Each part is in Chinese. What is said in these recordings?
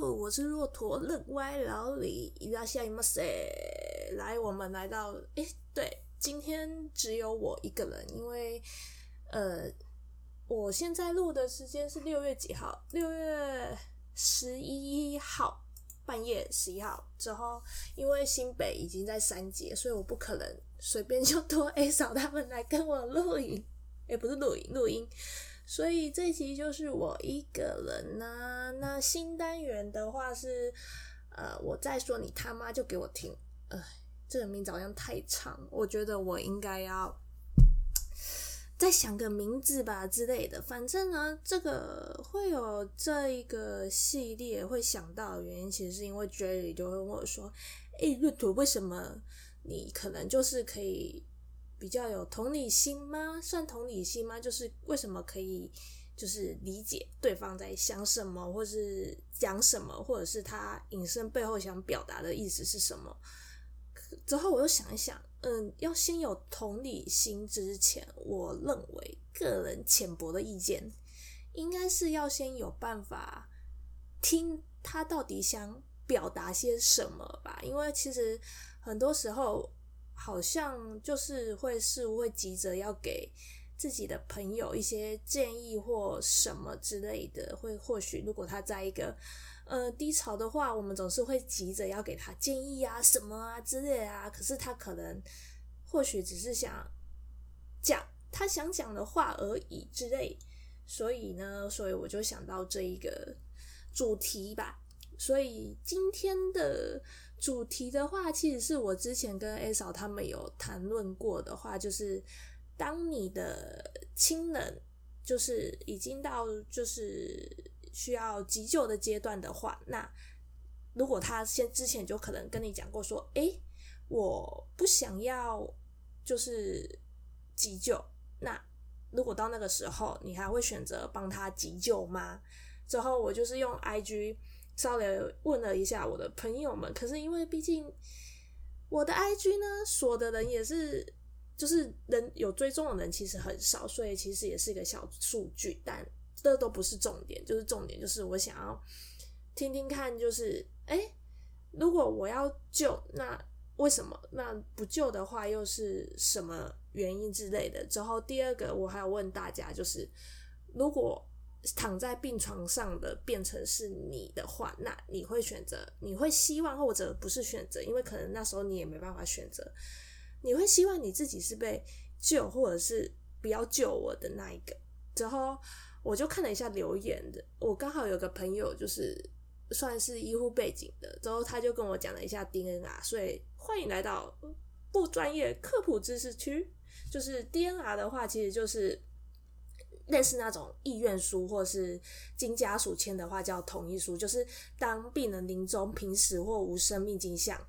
我是骆驼乐歪老李，伊拉西马塞。来，我们来到，诶，对，今天只有我一个人，因为，呃，我现在录的时间是六月几号？六月十一号半夜十一号之后，因为新北已经在三节，所以我不可能随便就拖 A 嫂他们来跟我录影，诶，不是录影，录音。所以这一集就是我一个人呢、那新单元的话是，呃，我再说你他妈就给我听。呃，这个名字好像太长，我觉得我应该要再想个名字吧之类的。反正呢，这个会有这一个系列会想到的原因，其实是因为 Jerry 就会问我说：“诶，骆驼，为什么你可能就是可以？”比较有同理心吗？算同理心吗？就是为什么可以，就是理解对方在想什么，或是讲什么，或者是他隐身背后想表达的意思是什么？之后我又想一想，嗯，要先有同理心之前，我认为个人浅薄的意见，应该是要先有办法听他到底想表达些什么吧。因为其实很多时候。好像就是会是会急着要给自己的朋友一些建议或什么之类的，会或许如果他在一个呃低潮的话，我们总是会急着要给他建议啊什么啊之类啊。可是他可能或许只是想讲他想讲的话而已之类。所以呢，所以我就想到这一个主题吧。所以今天的。主题的话，其实是我之前跟 A 嫂他们有谈论过的话，就是当你的亲人就是已经到就是需要急救的阶段的话，那如果他先之前就可能跟你讲过说，诶，我不想要就是急救，那如果到那个时候，你还会选择帮他急救吗？之后我就是用 IG。稍微问了一下我的朋友们，可是因为毕竟我的 IG 呢锁的人也是，就是人有追踪的人其实很少，所以其实也是一个小数据，但这都不是重点，就是重点就是我想要听听看，就是诶，如果我要救，那为什么？那不救的话又是什么原因之类的？之后第二个我还要问大家，就是如果。躺在病床上的变成是你的话，那你会选择？你会希望或者不是选择？因为可能那时候你也没办法选择。你会希望你自己是被救，或者是不要救我的那一个？之后我就看了一下留言的，我刚好有个朋友就是算是医护背景的，之后他就跟我讲了一下 DNR，所以欢迎来到不专业科普知识区。就是 DNR 的话，其实就是。类似那种意愿书，或是经家属签的话，叫同意书。就是当病人临终、濒死或无生命迹象，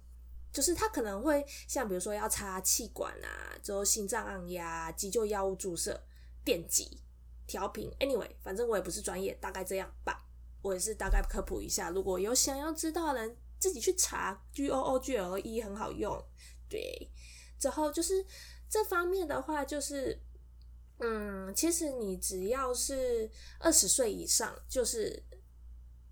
就是他可能会像比如说要插气管啊，之后心脏按压、急救药物注射、电击、调频。Anyway，反正我也不是专业，大概这样吧。我也是大概科普一下，如果有想要知道的人，自己去查 G O O G L E 很好用。对，之后就是这方面的话，就是。嗯，其实你只要是二十岁以上，就是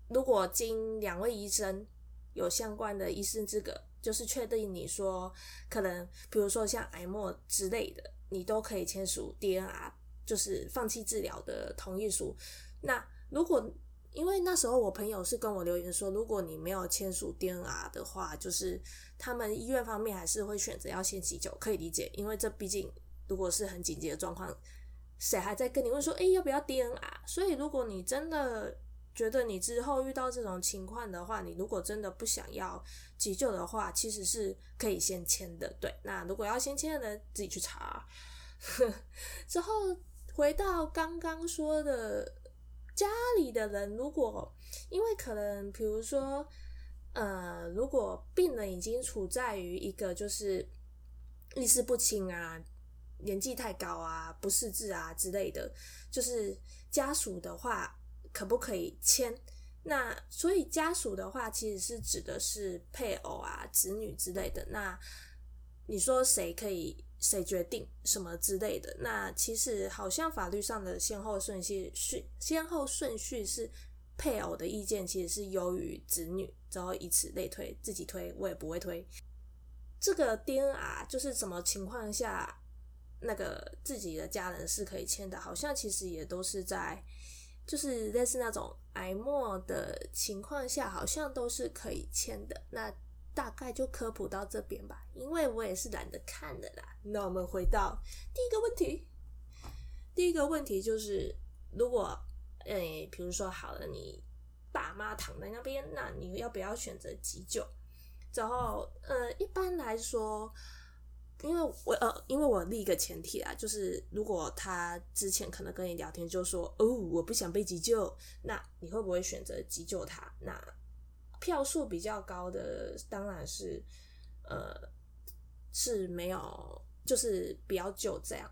如果经两位医生有相关的医师资格，就是确定你说可能，比如说像癌末之类的，你都可以签署 DNR，就是放弃治疗的同意书。那如果因为那时候我朋友是跟我留言说，如果你没有签署 DNR 的话，就是他们医院方面还是会选择要先急救，可以理解，因为这毕竟如果是很紧急的状况。谁还在跟你问说，诶、要不要 DNR？所以，如果你真的觉得你之后遇到这种情况的话，你如果真的不想要急救的话，其实是可以先签的。对，那如果要先签的人自己去查。之后回到刚刚说的，家里的人如果因为可能，比如说，呃，如果病人已经处在于一个就是意识不清啊。年纪太高啊，不识字啊之类的，就是家属的话可不可以签？那所以家属的话其实是指的是配偶啊、子女之类的。那你说谁可以谁决定什么之类的？那其实好像法律上的先后顺序是先后顺序是配偶的意见其实是优于子女，然后以此类推，自己推我也不会推。这个 DNR 就是什么情况下那个自己的家人是可以签的，好像其实也都是在就是类似那种癌末的情况下，好像都是可以签的。那大概就科普到这边吧，因为我也是懒得看的啦。那我们回到第一个问题，第一个问题就是，如果诶，比如说好了，你爸妈躺在那边，那你要不要选择急救？然后呃，一般来说，因为我呃，因为我立一个前提啊，就是如果他之前可能跟你聊天就说哦，我不想被急救，那你会不会选择急救他？那票数比较高的当然是，呃，是没有，就是不要救这样。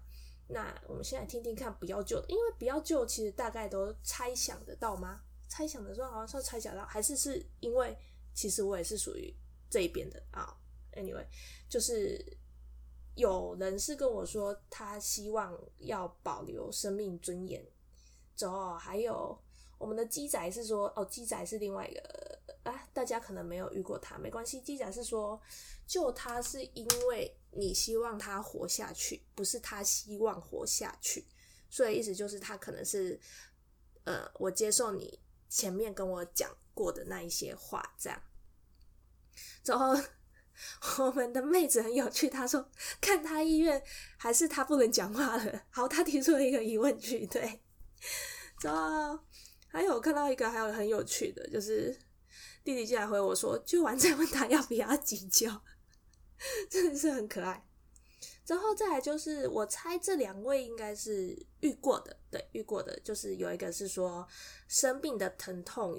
那我们现在听听看不要救，因为不要救其实大概都猜想得到吗？猜想的时候好像是猜想到，还是是因为其实我也是属于这一边的啊。Anyway，就是有人是跟我说他希望要保留生命尊严，之后还有我们的鸡仔是说哦，鸡仔是另外一个。啊，大家可能没有遇过他，没关系。鸡仔是说，救他是因为你希望他活下去，不是他希望活下去。所以意思就是他可能是，呃，我接受你前面跟我讲过的那一些话，这样。之后我们的妹子很有趣，她说看她医院还是她不能讲话了。好，她提出了一个疑问句，对。之后还有看到一个还有很有趣的，就是。弟弟进来回我说，救完再问他要不要急救，真的是很可爱。之后再来就是，我猜这两位应该是遇过的，对，遇过的，就是有一个是说生病的疼痛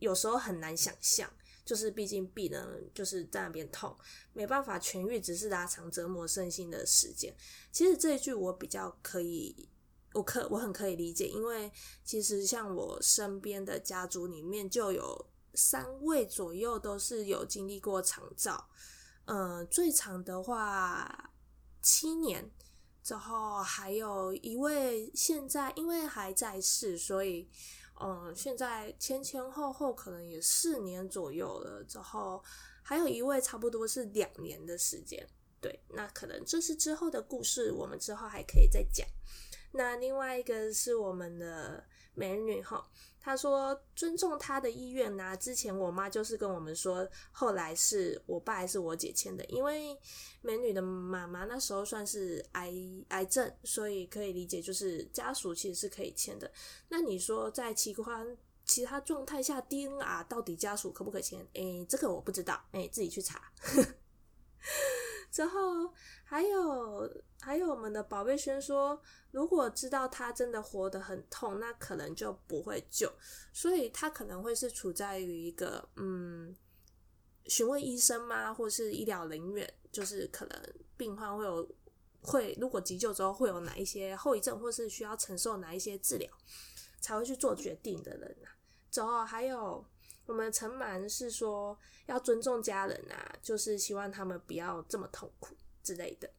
有时候很难想象，就是毕竟病人就是在那边痛，没办法痊愈，只是拉长折磨身心的时间。其实这一句我比较可以，我可我很可以理解，因为其实像我身边的家族里面就有。三位左右都是有经历过长照，呃，最长的话七年，之后还有一位现在因为还在世，所以嗯、现在前前后后可能也四年左右了。之后还有一位差不多是两年的时间，对，那可能这是之后的故事，我们之后还可以再讲。那另外一个是我们的美女哈。他说尊重他的意愿呐、之前我妈就是跟我们说，后来是我爸还是我姐签的，因为美女的妈妈那时候算是癌癌症，所以可以理解，就是家属其实是可以签的。那你说在其他其他状态下，DNR 到底家属可不可以签？诶，这个我不知道，诶，自己去查。之后还有还有我们的宝贝轩说，如果知道他真的活得很痛，那可能就不会救，所以他可能会是处在于一个嗯，询问医生吗，或是医疗人员，就是可能病患会有会如果急救之后会有哪一些后遗症，或是需要承受哪一些治疗，才会去做决定的人啊。之后还有。我们陈满是说要尊重家人啊，就是希望他们不要这么痛苦之类的。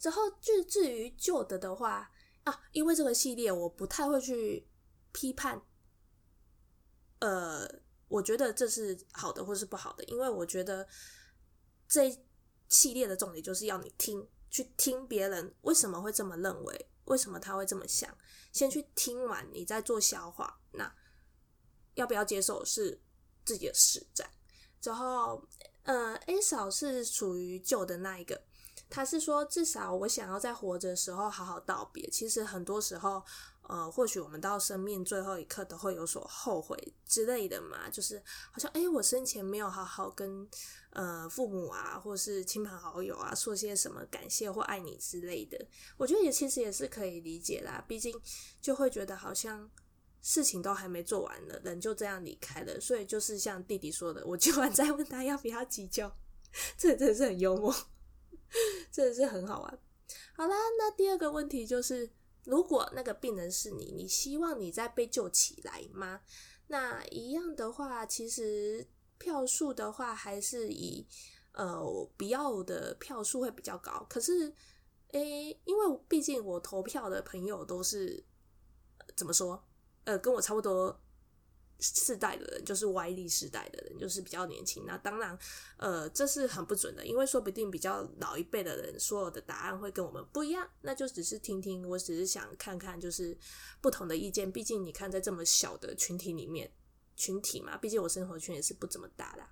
然后就至于旧的的话啊，因为这个系列我不太会去批判，呃，我觉得这是好的或是不好的，因为我觉得这系列的重点就是要你听，去听别人为什么会这么认为，为什么他会这么想，先去听完你再做消化。那。要不要接受是自己的事，这样。之后，呃，A 嫂是属于旧的那一个，他是说至少我想要在活着的时候好好道别。其实很多时候，呃，或许我们到生命最后一刻都会有所后悔之类的嘛，就是好像诶，我生前没有好好跟呃父母啊，或是亲朋好友啊说些什么感谢或爱你之类的。我觉得也其实也是可以理解啦，毕竟就会觉得好像。事情都还没做完呢，人就这样离开了，所以就是像弟弟说的，我今晚再问他要不要急救，这真是很幽默，真的是很好玩。好啦，那第二个问题就是，如果那个病人是你，你希望你再被救起来吗？那一样的话，其实票数的话还是以呃不要的票数会比较高。可是，诶，因为毕竟我投票的朋友都是怎么说？呃，跟我差不多。世代的人就是 Y 历世代的人，就是比较年轻。那当然，呃，这是很不准的，因为说不定比较老一辈的人所有的答案会跟我们不一样。那就只是听听，我只是想看看，就是不同的意见。毕竟你看，在这么小的群体里面，群体嘛，毕竟我生活圈也是不怎么大的，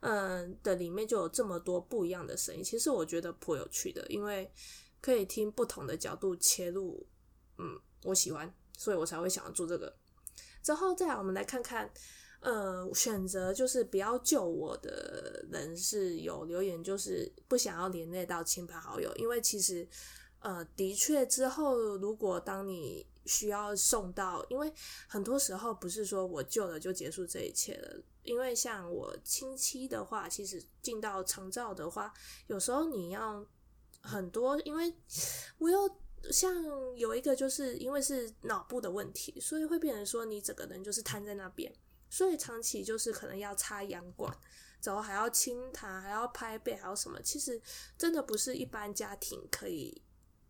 嗯的里面就有这么多不一样的声音。其实我觉得颇有趣的，因为可以听不同的角度切入。嗯，我喜欢，所以我才会想要做这个。之后再来，我们来看看，呃，选择就是不要救我的人是有留言，就是不想要连累到亲朋好友，因为其实，呃，的确之后如果当你需要送到，因为很多时候不是说我救了就结束这一切了，因为像我亲戚的话，其实进到长照的话，有时候你要很多，因为我有。像有一个就是因为是脑部的问题，所以会变成说你整个人就是瘫在那边，所以长期就是可能要插氧管，然后还要清痰，还要拍背，还有什么？其实真的不是一般家庭可以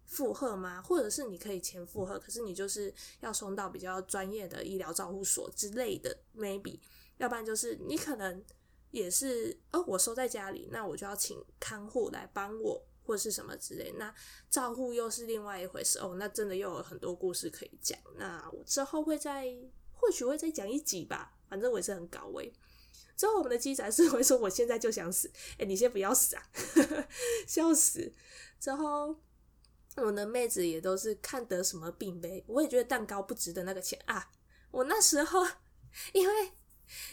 负荷吗？或者是你可以前负荷，可是你就是要送到比较专业的医疗照护所之类的，maybe，要不然就是你可能也是哦，我收在家里，那我就要请看护来帮我。或是什么之类，那照护又是另外一回事哦。那真的又有很多故事可以讲。那我之后会再，或许会再讲一集吧。反正我也是很搞味。之后我们的机仔是会说：“我现在就想死。”欸，哎，你先不要死啊！笑死。之后我的妹子也都是看得什么病呗。我也觉得蛋糕不值得那个钱啊。我那时候 因为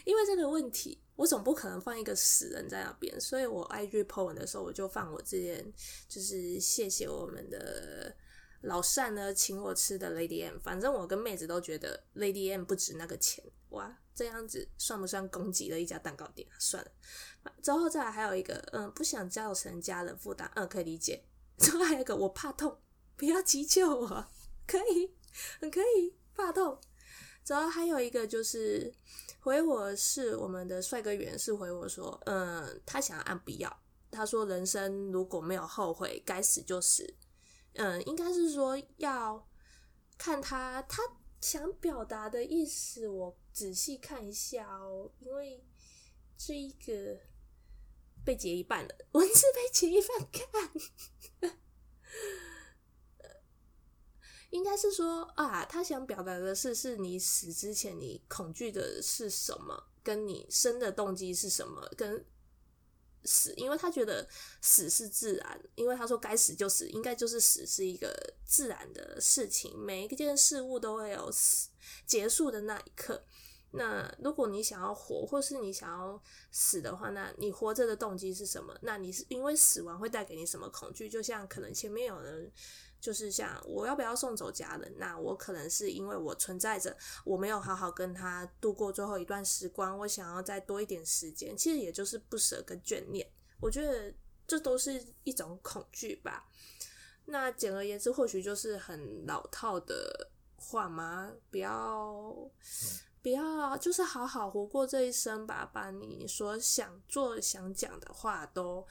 因为这个问题。我总不可能放一个死人在那边，所以我 IG po 文的时候，我就放我之前就是谢谢我们的老善呢，请我吃的 Lady M。反正我跟妹子都觉得 Lady M 不值那个钱，哇，这样子算不算攻击了一家蛋糕店？算了。之后再来还有一个，嗯，不想造成家人负担，嗯，可以理解。之后还有一个，我怕痛，不要急救我，可以，很可以，怕痛。然后还有一个就是。回我是我们的帅哥原是回我说，嗯，他想要按不要。他说人生如果没有后悔，该死就死。嗯，应该是说要看他他想表达的意思，我仔细看一下哦，因为这一个被截一半了，文字被截一半看。应该是说啊，他想表达的是，是你死之前你恐惧的是什么，跟你生的动机是什么，跟死，因为他觉得死是自然，因为他说该死就死，应该就是死是一个自然的事情，每一件事物都会有死结束的那一刻。那如果你想要活，或是你想要死的话，那你活着的动机是什么？那你是因为死亡会带给你什么恐惧？就像可能前面有人。就是像我要不要送走家人？那我可能是因为我存在着，我没有好好跟他度过最后一段时光，我想要再多一点时间。其实也就是不舍跟眷恋，我觉得这都是一种恐惧吧。那简而言之，或许就是很老套的话吗？不要，不要，就是好好活过这一生吧，把你所想做、想讲的话都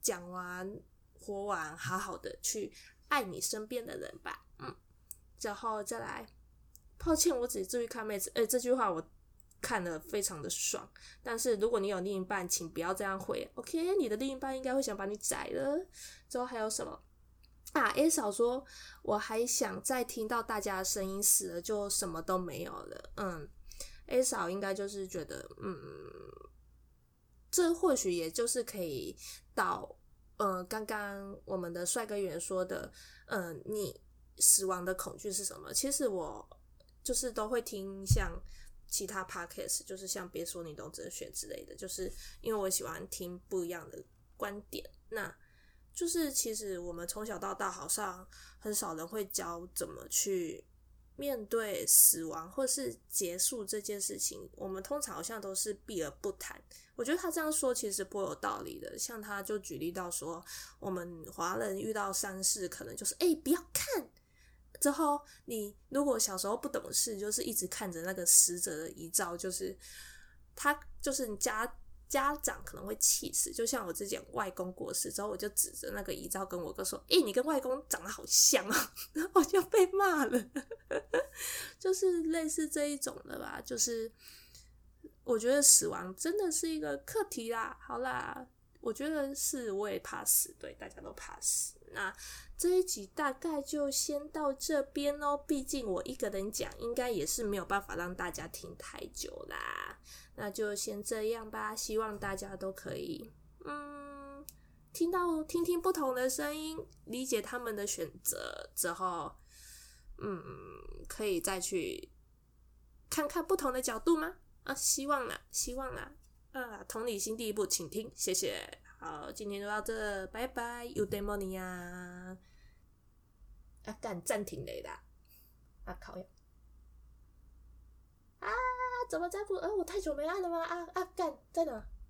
讲完、活完，好好的去。爱你身边的人吧，嗯，然后再来，抱歉，我只注意看妹子，诶，这句话我看了非常的爽。但是如果你有另一半，请不要这样回，OK？你的另一半应该会想把你宰了。之后还有什么？啊，A 嫂说，我还想再听到大家的声音，死了就什么都没有了。嗯，A 嫂应该就是觉得，嗯，这或许也就是可以到。呃，刚刚我们的帅哥员说的，嗯、呃，你死亡的恐惧是什么？其实我就是都会听像其他 podcast，就是像别说你懂哲学之类的，就是因为我喜欢听不一样的观点。那就是其实我们从小到大好像很少人会教怎么去面对死亡或是结束这件事情，我们通常好像都是避而不谈。我觉得他这样说其实颇有道理的，像他就举例到说，我们华人遇到丧事，可能就是哎、不要看。之后你如果小时候不懂事，就是一直看着那个死者的遗照，就是他就是你家家长可能会气死。就像我之前外公过世之后，我就指着那个遗照跟我哥说：“诶、你跟外公长得好像啊！”然 后我就被骂了。就是类似这一种的吧。就是我觉得死亡真的是一个课题啦。好啦。我觉得是，我也怕死，对，大家都怕死。那这一集大概就先到这边哦，毕竟我一个人讲，应该也是没有办法让大家听太久啦。那就先这样吧，希望大家都可以，嗯，听到听听不同的声音，理解他们的选择之后，嗯，可以再去看看不同的角度吗？啊，希望啦，希望啦。啊，同理心第一步，请听，谢谢。好，今天就到这，拜拜。有 demo 你呀？啊，干暂停雷的。啊，靠呀！啊，怎么再不？呃、啊，我太久没按了吗？啊啊，干在哪？